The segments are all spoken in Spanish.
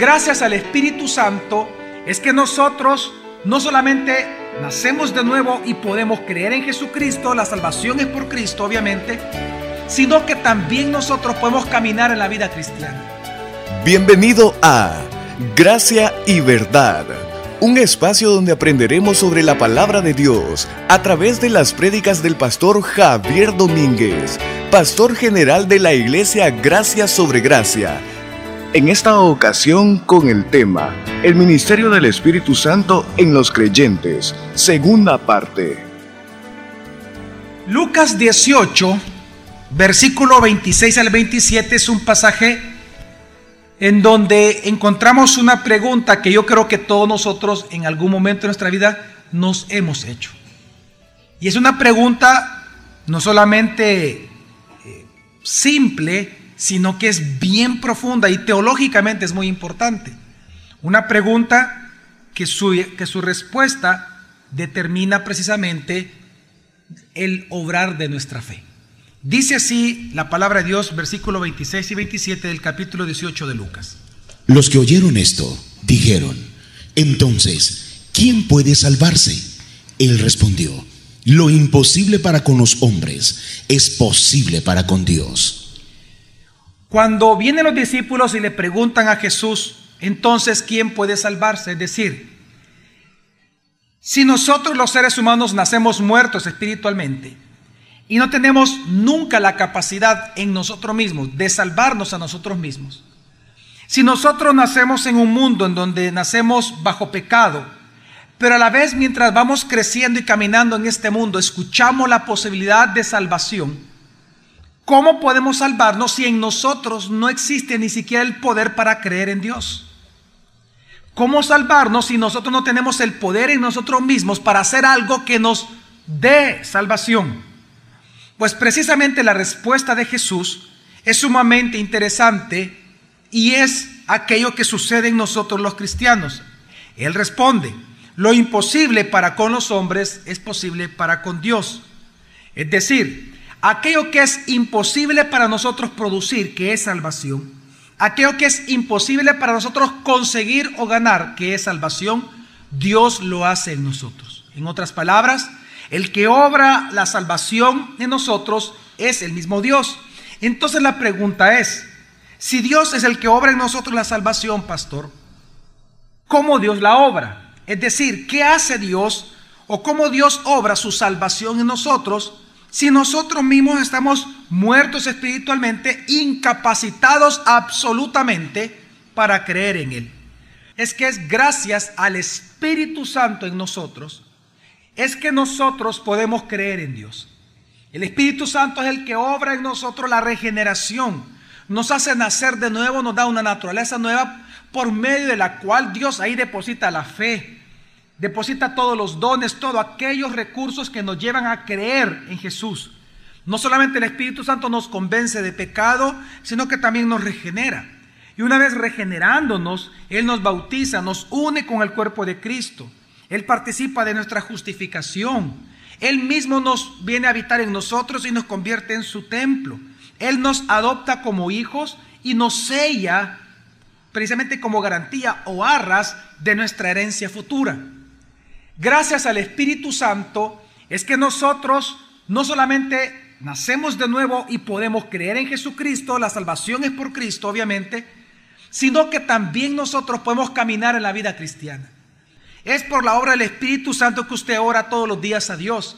gracias al Espíritu Santo es que nosotros no solamente nacemos de nuevo y podemos creer en Jesucristo, la salvación es por Cristo obviamente, sino que también nosotros podemos caminar en la vida cristiana. Bienvenido a Gracia y Verdad, un espacio donde aprenderemos sobre la palabra de Dios a través de las prédicas del pastor Javier Domínguez, pastor general de la iglesia Gracia sobre Gracia en esta ocasión con el tema El Ministerio del Espíritu Santo en los creyentes, segunda parte. Lucas 18, versículo 26 al 27 es un pasaje en donde encontramos una pregunta que yo creo que todos nosotros en algún momento de nuestra vida nos hemos hecho. Y es una pregunta no solamente eh, simple, sino que es bien profunda y teológicamente es muy importante. Una pregunta que su, que su respuesta determina precisamente el obrar de nuestra fe. Dice así la palabra de Dios, versículo 26 y 27 del capítulo 18 de Lucas. Los que oyeron esto dijeron, entonces, ¿quién puede salvarse? Él respondió, lo imposible para con los hombres es posible para con Dios. Cuando vienen los discípulos y le preguntan a Jesús, entonces, ¿quién puede salvarse? Es decir, si nosotros los seres humanos nacemos muertos espiritualmente y no tenemos nunca la capacidad en nosotros mismos de salvarnos a nosotros mismos, si nosotros nacemos en un mundo en donde nacemos bajo pecado, pero a la vez mientras vamos creciendo y caminando en este mundo, escuchamos la posibilidad de salvación, ¿Cómo podemos salvarnos si en nosotros no existe ni siquiera el poder para creer en Dios? ¿Cómo salvarnos si nosotros no tenemos el poder en nosotros mismos para hacer algo que nos dé salvación? Pues precisamente la respuesta de Jesús es sumamente interesante y es aquello que sucede en nosotros los cristianos. Él responde, lo imposible para con los hombres es posible para con Dios. Es decir, aquello que es imposible para nosotros producir, que es salvación, aquello que es imposible para nosotros conseguir o ganar, que es salvación, Dios lo hace en nosotros. En otras palabras, el que obra la salvación en nosotros es el mismo Dios. Entonces la pregunta es, si Dios es el que obra en nosotros la salvación, pastor, ¿cómo Dios la obra? Es decir, ¿qué hace Dios o cómo Dios obra su salvación en nosotros? Si nosotros mismos estamos muertos espiritualmente, incapacitados absolutamente para creer en Él? Es que es gracias al Espíritu Santo en nosotros, es que nosotros podemos creer en Dios. El Espíritu Santo es el que obra en nosotros la regeneración, nos hace nacer de nuevo, nos da una naturaleza nueva por medio de la cual Dios ahí deposita la fe, deposita todos los dones, todos aquellos recursos que nos llevan a creer en Jesús. No solamente el Espíritu Santo nos convence de pecado, sino que también nos regenera. Y una vez regenerándonos, Él nos bautiza, nos une con el cuerpo de Cristo. Él participa de nuestra justificación. Él mismo nos viene a habitar en nosotros y nos convierte en su templo. Él nos adopta como hijos y nos sella precisamente como garantía o arras de nuestra herencia futura gracias al Espíritu Santo, es que nosotros no solamente nacemos de nuevo y podemos creer en Jesucristo, la salvación es por Cristo, obviamente, sino que también nosotros podemos caminar en la vida cristiana. Es por la obra del Espíritu Santo que usted ora todos los días a Dios.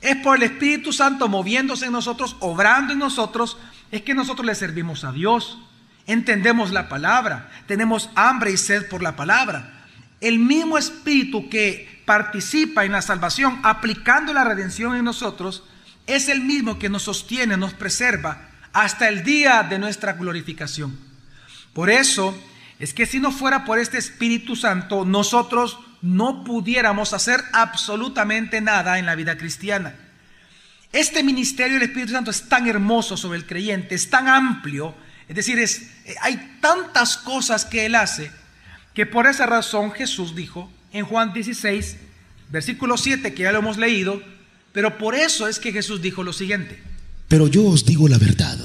Es por el Espíritu Santo moviéndose en nosotros, obrando en nosotros, es que nosotros le servimos a Dios. Entendemos la palabra, tenemos hambre y sed por la palabra. El mismo Espíritu que participa en la salvación aplicando la redención en nosotros, es el mismo que nos sostiene, nos preserva hasta el día de nuestra glorificación. Por eso es que si no fuera por este Espíritu Santo, nosotros no pudiéramos hacer absolutamente nada en la vida cristiana. Este ministerio del Espíritu Santo es tan hermoso sobre el creyente, es tan amplio, es decir, es, hay tantas cosas que Él hace, que por esa razón Jesús dijo, en Juan 16, versículo 7, que ya lo hemos leído, pero por eso es que Jesús dijo lo siguiente. Pero yo os digo la verdad,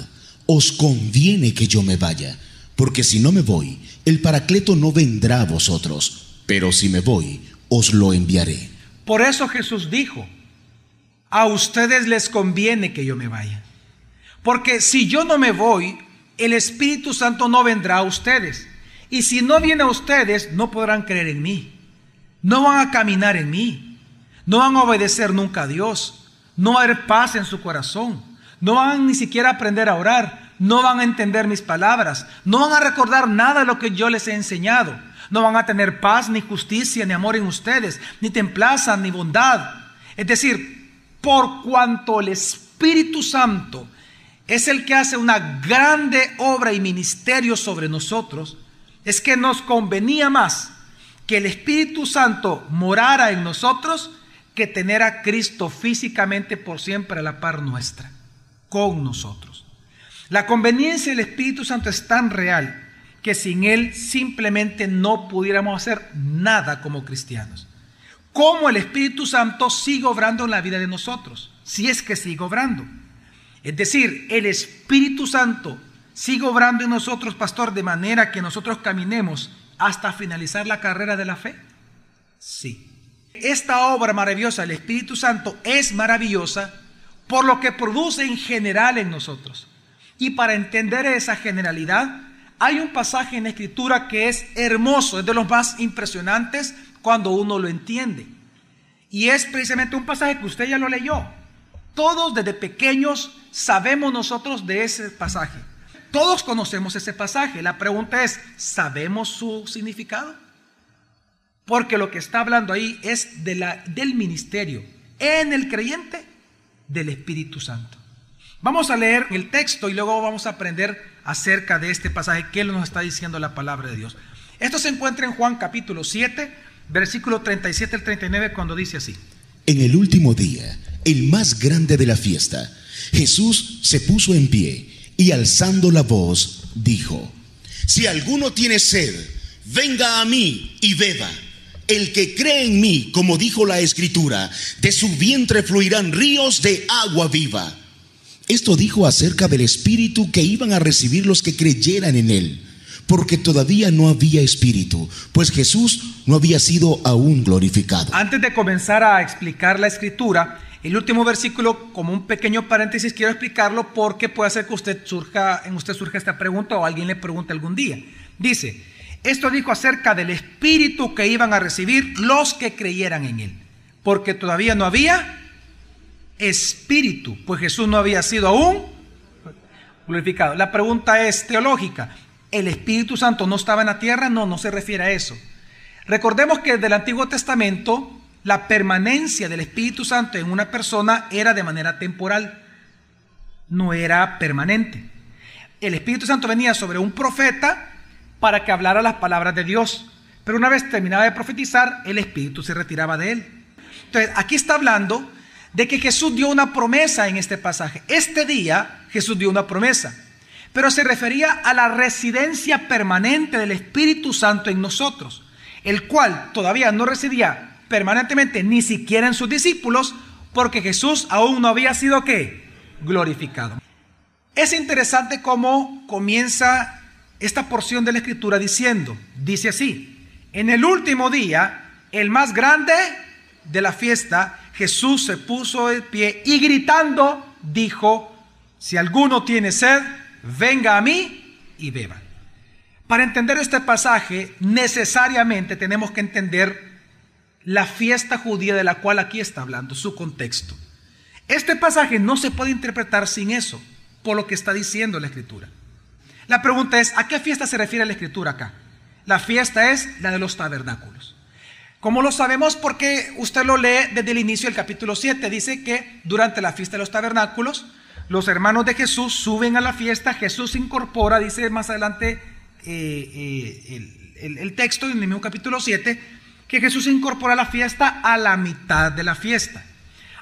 os conviene que yo me vaya, Porque si no me voy, el Paracleto no vendrá a vosotros, pero si me voy, os lo enviaré. Por eso Jesús dijo, a ustedes les conviene que yo me vaya. Porque si yo no me voy, el Espíritu Santo no vendrá a ustedes. Y si no viene a ustedes, no podrán creer en mí. No van a caminar en mí. No van a obedecer nunca a Dios. No va a haber paz en su corazón. No van ni siquiera a aprender a orar. No van a entender mis palabras. No van a recordar nada de lo que yo les he enseñado. No van a tener paz, ni justicia, ni amor en ustedes, ni templaza, ni bondad. Es decir, por cuanto el Espíritu Santo es el que hace una grande obra y ministerio sobre nosotros, es que nos convenía más que el Espíritu Santo morara en nosotros que tener a Cristo físicamente por siempre a la par nuestra, con nosotros. La conveniencia del Espíritu Santo es tan real que sin Él simplemente no pudiéramos hacer nada como cristianos. ¿Cómo el Espíritu Santo sigue obrando en la vida de nosotros? Si es que sigue obrando. Es decir, el Espíritu Santo sigue obrando en nosotros, pastor, de manera que nosotros caminemos hasta finalizar la carrera de la fe. Sí. Esta obra maravillosa del Espíritu Santo es maravillosa por lo que produce en general en nosotros. Y para entender esa generalidad, hay un pasaje en la Escritura que es hermoso, es de los más impresionantes cuando uno lo entiende. Y es precisamente un pasaje que usted ya lo leyó. Todos desde pequeños sabemos nosotros de ese pasaje. Todos conocemos ese pasaje. La pregunta es, ¿sabemos su significado? Porque lo que está hablando ahí es de la, del ministerio en el creyente del Espíritu Santo. Vamos a leer el texto y luego vamos a aprender acerca de este pasaje que nos está diciendo la palabra de Dios. Esto se encuentra en Juan capítulo 7, versículo 37 al 39, cuando dice así. En el último día, el más grande de la fiesta, Jesús se puso en pie y alzando la voz, dijo, Si alguno tiene sed, venga a mí y beba. El que cree en mí, como dijo la escritura, de su vientre fluirán ríos de agua viva. Esto dijo acerca del espíritu que iban a recibir los que creyeran en él, porque todavía no había espíritu, pues Jesús no había sido aún glorificado. Antes de comenzar a explicar la escritura, el último versículo, como un pequeño paréntesis, quiero explicarlo porque puede hacer que usted surja, en usted surja esta pregunta o alguien le pregunte algún día. Dice, esto dijo acerca del espíritu que iban a recibir los que creyeran en él, porque todavía no había espíritu, pues Jesús no había sido aún glorificado. La pregunta es teológica. ¿El Espíritu Santo no estaba en la tierra? No, no se refiere a eso. Recordemos que desde el Antiguo Testamento la permanencia del Espíritu Santo en una persona era de manera temporal, no era permanente. El Espíritu Santo venía sobre un profeta para que hablara las palabras de Dios, pero una vez terminaba de profetizar, el Espíritu se retiraba de él. Entonces, aquí está hablando de que Jesús dio una promesa en este pasaje. Este día Jesús dio una promesa, pero se refería a la residencia permanente del Espíritu Santo en nosotros, el cual todavía no residía permanentemente, ni siquiera en sus discípulos, porque Jesús aún no había sido qué? Glorificado. Es interesante cómo comienza esta porción de la escritura diciendo, dice así, en el último día, el más grande de la fiesta, Jesús se puso de pie y gritando dijo, si alguno tiene sed, venga a mí y beba. Para entender este pasaje, necesariamente tenemos que entender la fiesta judía de la cual aquí está hablando, su contexto. Este pasaje no se puede interpretar sin eso, por lo que está diciendo la escritura. La pregunta es, ¿a qué fiesta se refiere la escritura acá? La fiesta es la de los tabernáculos. ¿Cómo lo sabemos? Porque usted lo lee desde el inicio del capítulo 7. Dice que durante la fiesta de los tabernáculos, los hermanos de Jesús suben a la fiesta, Jesús incorpora, dice más adelante eh, eh, el, el, texto en el mismo capítulo 7, que Jesús incorpora la fiesta a la mitad de la fiesta.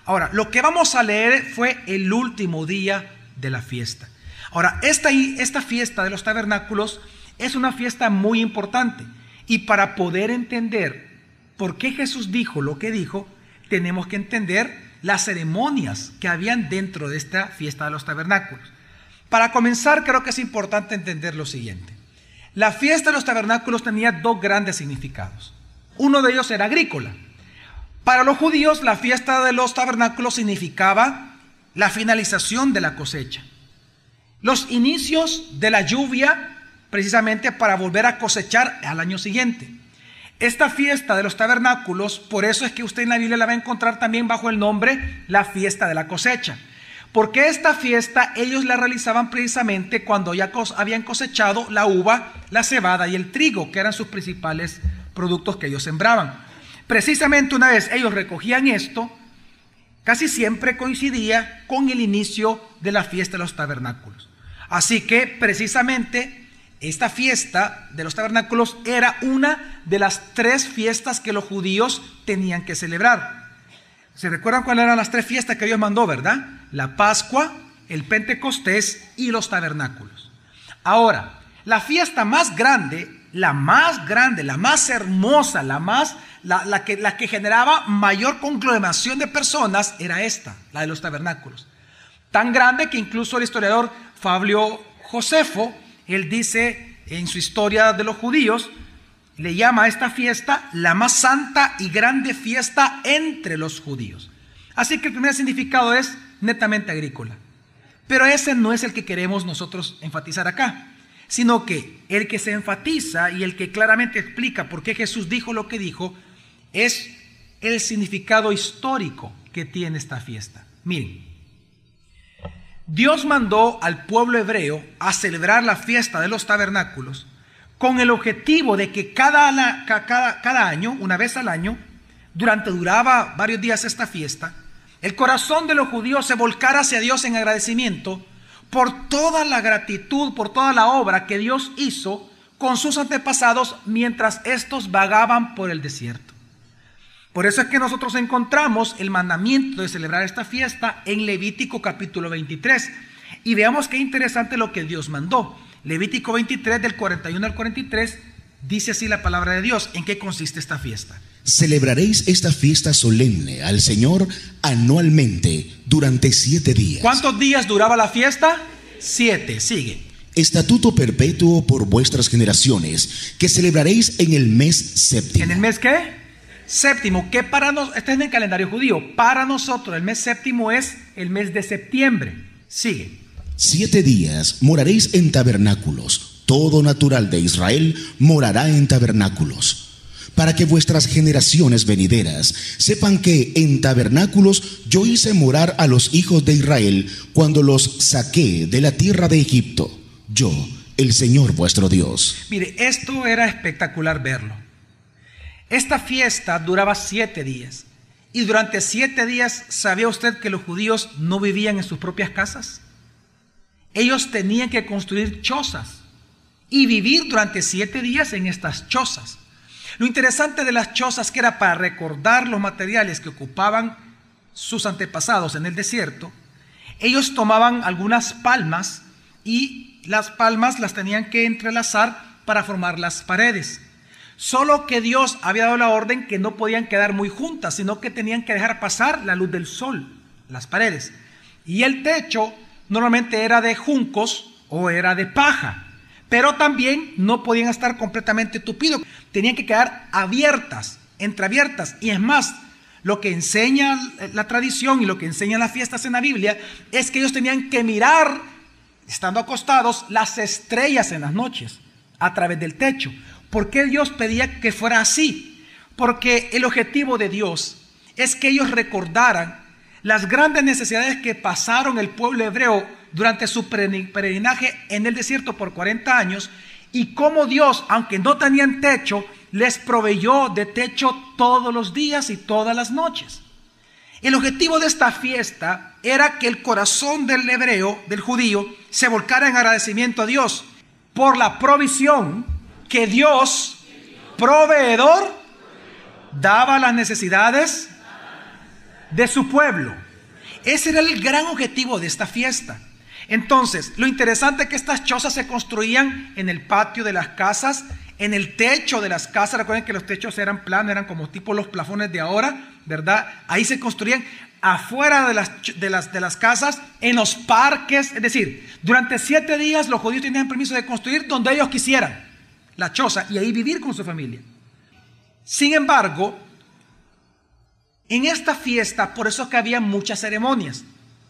Ahora, lo que vamos a leer fue el último día de la fiesta. Ahora, esta, esta fiesta de los tabernáculos es una fiesta muy importante. Y para poder entender por qué Jesús dijo lo que dijo, tenemos que entender las ceremonias que habían dentro de esta fiesta de los tabernáculos. Para comenzar, creo que es importante entender lo siguiente. La fiesta de los tabernáculos tenía dos grandes significados. Uno de ellos era agrícola. Para los judíos, la fiesta de los tabernáculos significaba la finalización de la cosecha. Los inicios de la lluvia, precisamente para volver a cosechar al año siguiente. Esta fiesta de los tabernáculos, por eso es que usted en la Biblia la va a encontrar también bajo el nombre la fiesta de la cosecha. Porque esta fiesta ellos la realizaban precisamente cuando ya habían cosechado la uva, la cebada y el trigo, que eran sus principales productos que ellos sembraban. Precisamente una vez ellos recogían esto, casi siempre coincidía con el inicio de la fiesta de los tabernáculos. Así que precisamente esta fiesta de los tabernáculos era una de las tres fiestas que los judíos tenían que celebrar. ¿Se recuerdan cuáles eran las tres fiestas que Dios mandó, verdad? La Pascua, el Pentecostés y los tabernáculos. Ahora, la fiesta más grande, la más grande, la más hermosa, la más la, que, la que generaba mayor conglomeración de personas era esta, la de los tabernáculos. Tan grande que incluso el historiador Fabio Josefo él dice en su historia de los judíos, le llama a esta fiesta la más santa y grande fiesta entre los judíos. Así que el primer significado es netamente agrícola. Pero ese no es el que queremos nosotros enfatizar acá, sino que el que se enfatiza y el que claramente explica por qué Jesús dijo lo que dijo es el significado histórico que tiene esta fiesta. Miren, Dios mandó al pueblo hebreo a celebrar la fiesta de los tabernáculos con el objetivo de que cada, cada, cada, año, una vez al año, durante duraba varios días esta fiesta, el corazón de los judíos se volcara hacia Dios en agradecimiento por toda la gratitud, por toda la obra que Dios hizo con sus antepasados mientras estos vagaban por el desierto. Por eso es que nosotros encontramos el mandamiento de celebrar esta fiesta en Levítico capítulo 23. Y veamos qué interesante lo que Dios mandó. Levítico 23 del 41 al 43 dice así la palabra de Dios. ¿En qué consiste esta fiesta? Celebraréis esta fiesta solemne al Señor anualmente durante siete días. ¿Cuántos días duraba la fiesta? Siete. Sigue. Estatuto perpetuo por vuestras generaciones, que celebraréis en el mes séptimo. ¿En el mes qué? Séptimo, que para nosotros, este es en el calendario judío, para nosotros el mes séptimo es el mes de septiembre. Sigue. Siete días moraréis en tabernáculos. Todo natural de Israel morará en tabernáculos. Para que vuestras generaciones venideras sepan que en tabernáculos yo hice morar a los hijos de Israel cuando los saqué de la tierra de Egipto. Yo, el Señor vuestro Dios. Mire, esto era espectacular verlo. Esta fiesta duraba siete días. Y durante siete días, ¿sabía usted que los judíos no vivían en sus propias casas? Ellos tenían que construir chozas y vivir durante siete días en estas chozas. Lo interesante de las chozas que era para recordar los materiales que ocupaban sus antepasados en el desierto, ellos tomaban algunas palmas y las palmas las tenían que entrelazar para formar las paredes. Solo que Dios había dado la orden que no podían quedar muy juntas, sino que tenían que dejar pasar la luz del sol, las paredes. Y el techo normalmente era de juncos o era de paja, pero también no podían estar completamente tupidos, tenían que quedar abiertas, entreabiertas. Y es más, lo que enseña la tradición y lo que enseñan las fiestas en la Biblia es que ellos tenían que mirar, estando acostados, las estrellas en las noches a través del techo. ¿Por qué Dios pedía que fuera así? Porque el objetivo de Dios es que ellos recordaran las grandes necesidades que pasaron el pueblo hebreo durante su peregrinaje en el desierto por 40 años y cómo Dios, aunque no tenían techo, les proveyó de techo todos los días y todas las noches. El objetivo de esta fiesta era que el corazón del hebreo, del judío, se volcara en agradecimiento a Dios por la provisión que Dios, proveedor, daba las necesidades de su pueblo. Ese era el gran objetivo de esta fiesta. Entonces, lo interesante es que estas chozas se construían en el patio de las casas, en el techo de las casas. Recuerden que los techos eran planos, eran como tipo los plafones de ahora, ¿verdad? Ahí se construían afuera de las, de las, de las casas, en los parques. Es decir, durante siete días los judíos tenían permiso de construir donde ellos quisieran. la choza, y ahí vivir con su familia. Sin embargo, en esta fiesta, por eso que había muchas ceremonias.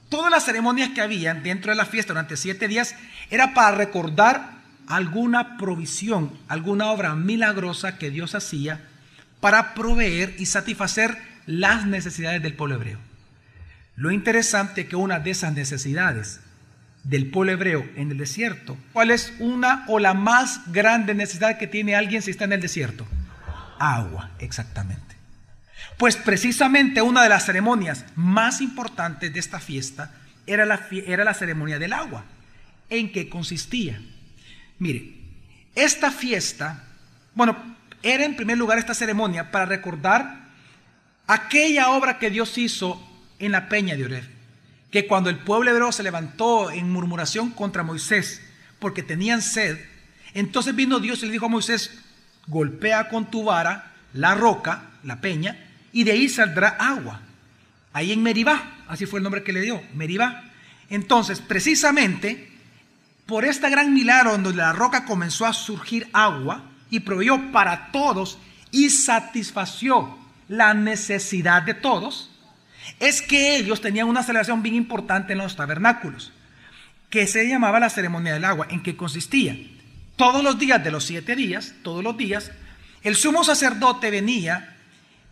Todas las ceremonias que habían dentro de la fiesta durante siete días era para recordar alguna provisión, alguna obra milagrosa que Dios hacía para proveer y satisfacer las necesidades del pueblo hebreo. Lo interesante es que una de esas necesidades del pueblo hebreo en el desierto, ¿cuál es una o la más grande necesidad que tiene alguien si está en el desierto? Agua, exactamente. Pues precisamente una de las ceremonias más importantes de esta fiesta era la, era la ceremonia del agua. ¿En qué consistía? Mire, esta fiesta, bueno, era en primer lugar esta ceremonia para recordar aquella obra que Dios hizo en la peña de Oreb. Que cuando el pueblo hebreo se levantó en murmuración contra Moisés porque tenían sed, entonces vino Dios y le dijo a Moisés, golpea con tu vara la roca, la peña, y de ahí saldrá agua. Ahí en Meribá, así fue el nombre que le dio, Meribá. Entonces, precisamente, por este gran milagro donde la roca comenzó a surgir agua y proveyó para todos y satisfació la necesidad de todos, es que ellos tenían una celebración bien importante en los tabernáculos, que se llamaba la ceremonia del agua, en que consistía todos los días de los siete días, todos los días, el sumo sacerdote venía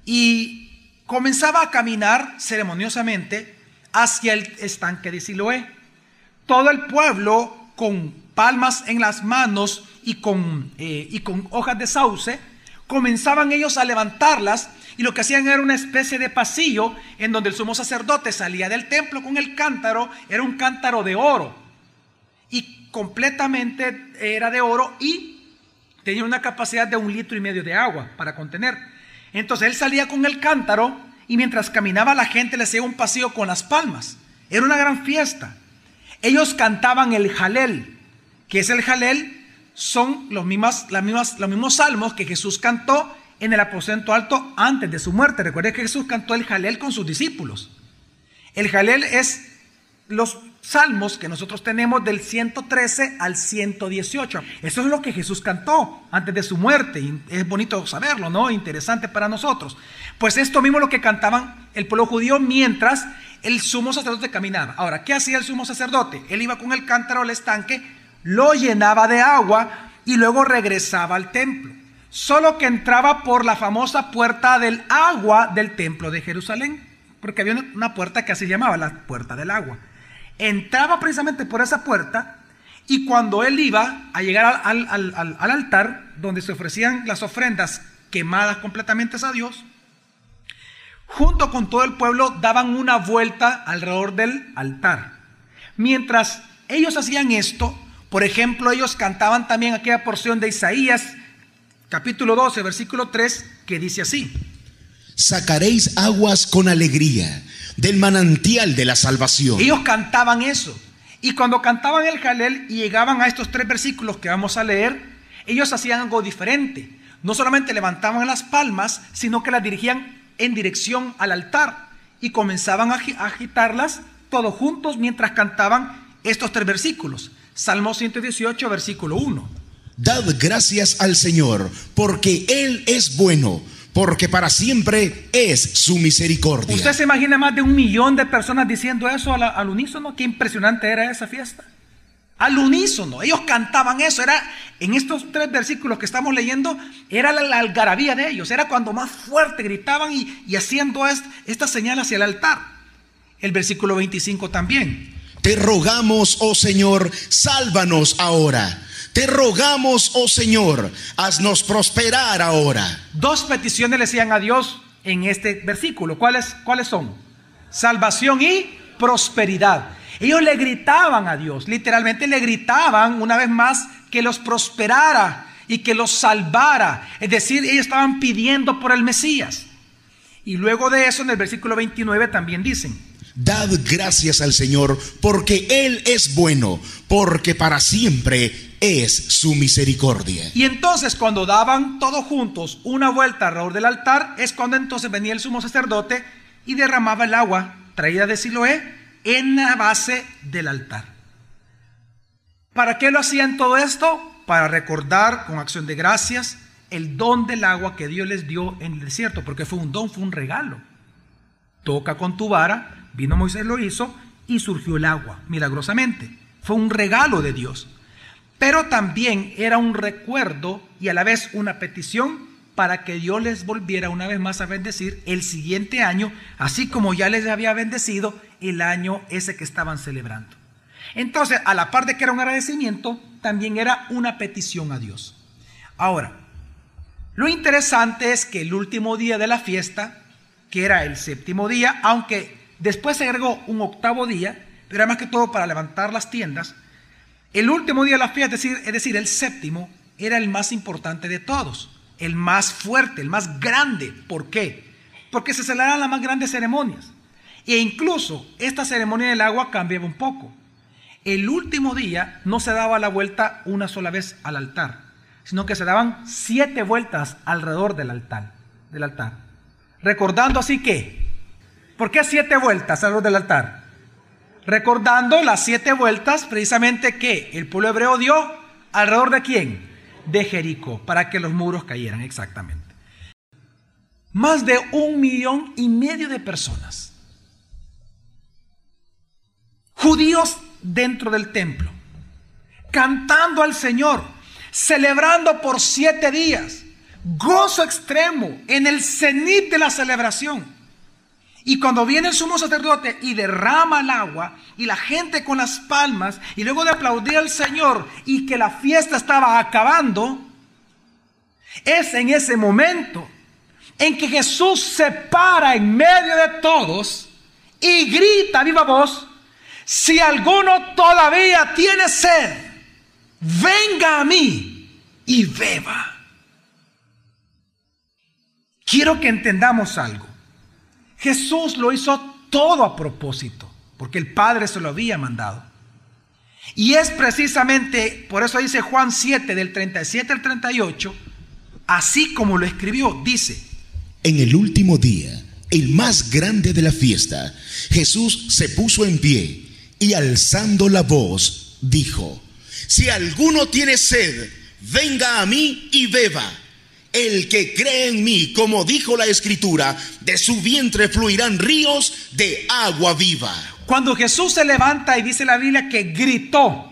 y comenzaba a caminar ceremoniosamente hacia el estanque de Siloé. Todo el pueblo con palmas en las manos y con, eh, y con hojas de sauce, comenzaban ellos a levantarlas y lo que hacían era una especie de pasillo en donde el sumo sacerdote salía del templo con el cántaro, era un cántaro de oro y completamente era de oro y tenía una capacidad de un litro y medio de agua para contener. Entonces él salía con el cántaro y mientras caminaba la gente le hacía un pasillo con las palmas. Era una gran fiesta. Ellos cantaban el jalel, que es el jalel, son los, mismas, las mismas, los mismos salmos que Jesús cantó en el aposento alto antes de su muerte. Recuerden que Jesús cantó el jalel con sus discípulos. El jalel es los salmos que nosotros tenemos del 113 al 118. Eso es lo que Jesús cantó antes de su muerte. Es bonito saberlo, ¿no? Interesante para nosotros. Pues esto mismo es lo que cantaban el pueblo judío mientras el sumo sacerdote caminaba. Ahora, ¿qué hacía el sumo sacerdote? Él iba con el cántaro al estanque, lo llenaba de agua y luego regresaba al templo. Solo que entraba por la famosa puerta del agua del templo de Jerusalén. Porque había una puerta que así llamaba la puerta del agua entraba precisamente por esa puerta y cuando él iba a llegar al, altar donde se ofrecían las ofrendas quemadas completamente a Dios, junto con todo el pueblo daban una vuelta alrededor del altar. Mientras ellos hacían esto, por ejemplo, ellos cantaban también aquella porción de Isaías, capítulo 12, versículo 3, que dice así. Sacaréis aguas con alegría del manantial de la salvación. Ellos cantaban eso. Y cuando cantaban el Jalel y llegaban a estos tres versículos que vamos a leer, ellos hacían algo diferente. No solamente levantaban las palmas, sino que las dirigían en dirección al altar y comenzaban a agitarlas todos juntos mientras cantaban estos tres versículos. Salmo 118, versículo 1. Dad gracias al Señor, porque Él es bueno porque para siempre es su misericordia. ¿Usted se imagina más de un millón de personas diciendo eso al, unísono? Qué impresionante era esa fiesta. Al unísono, ellos cantaban eso, era en estos tres versículos que estamos leyendo, era la, algarabía de ellos, era cuando más fuerte gritaban y, y haciendo esta señal hacia el altar. El versículo 25 también. Te rogamos, oh Señor, sálvanos ahora te rogamos, oh Señor, haznos prosperar ahora. Dos peticiones le decían a Dios en este versículo. ¿Cuáles, ¿Cuáles son? Salvación y prosperidad. Ellos le gritaban a Dios, literalmente le gritaban una vez más que los prosperara y que los salvara. Es decir, ellos estaban pidiendo por el Mesías. Y luego de eso en el versículo 29 también dicen, Dad gracias al Señor porque Él es bueno, porque para siempre es su misericordia. Y entonces cuando daban todos juntos una vuelta alrededor del altar, es cuando entonces venía el sumo sacerdote y derramaba el agua traída de Siloé en la base del altar. ¿Para qué lo hacían todo esto? para recordar con acción de gracias el don del agua que Dios les dio en el desierto, porque fue un don, fue un regalo. Toca con tu vara, vino Moisés, lo hizo y surgió el agua, milagrosamente. Fue un regalo de Dios. Pero también era un recuerdo y a la vez una petición para que Dios les volviera una vez más a bendecir el siguiente año, así como ya les había bendecido el año ese que estaban celebrando. Entonces, a la par de que era un agradecimiento, también era una petición a Dios. Ahora, lo interesante es que el último día de la fiesta, que era el séptimo día, aunque después se agregó un octavo día, pero era más que todo para levantar las tiendas, el último día de la fiesta, es decir, es decir, el séptimo, era el más importante de todos, el más fuerte, el más grande. ¿Por qué? Porque se celebraban las más grandes ceremonias. E incluso esta ceremonia del agua cambiaba un poco. El último día no se daba la vuelta una sola vez al altar, sino que se daban siete vueltas alrededor del altar. Del altar. Recordando así que, ¿por qué siete vueltas alrededor del altar? Recordando las siete vueltas precisamente que el pueblo hebreo dio alrededor de quién? De Jericó, para que los muros cayeran exactamente. Más de un millón y medio de personas. Judíos dentro del templo, cantando al Señor, celebrando por siete días, gozo extremo en el cenit de la celebración. Y cuando viene el sumo sacerdote y derrama el agua, y la gente con las palmas, y luego de aplaudir al Señor y que la fiesta estaba acabando, es en ese momento en que Jesús se para en medio de todos y grita viva voz, si alguno todavía tiene sed, venga a mí y beba. Quiero que entendamos algo. Jesús lo hizo todo a propósito, porque el Padre se lo había mandado. Y es precisamente, por eso dice Juan 7 del 37 al 38, así como lo escribió, dice, En el último día, el más grande de la fiesta, Jesús se puso en pie y alzando la voz, dijo, si alguno tiene sed, venga a mí y beba. El que cree en mí, como dijo la escritura, de su vientre fluirán ríos de agua viva. Cuando Jesús se levanta y dice la Biblia que gritó,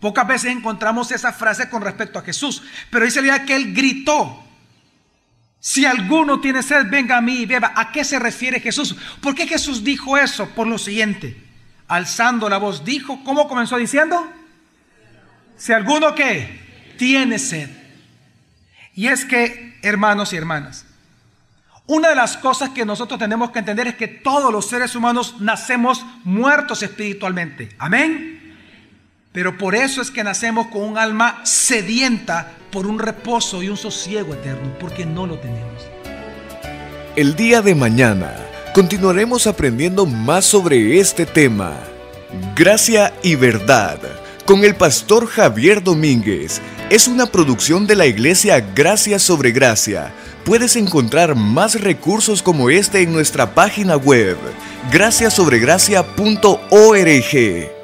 pocas veces encontramos esa frase con respecto a Jesús, pero dice la Biblia que él gritó. Si alguno tiene sed, venga a mí y beba. ¿A qué se refiere Jesús? ¿Por qué Jesús dijo eso? Por lo siguiente, alzando la voz, dijo, ¿cómo comenzó diciendo? Si alguno que tiene sed. Y es que, hermanos y hermanas, una de las cosas que nosotros tenemos que entender es que todos los seres humanos nacemos muertos espiritualmente. Amén. Pero por eso es que nacemos con un alma sedienta por un reposo y un sosiego eterno, porque no lo tenemos. El día de mañana continuaremos aprendiendo más sobre este tema. Gracia y verdad con el pastor Javier Domínguez. Es una producción de la iglesia Gracia sobre Gracia. Puedes encontrar más recursos como este en nuestra página web, graciasobregracia.org.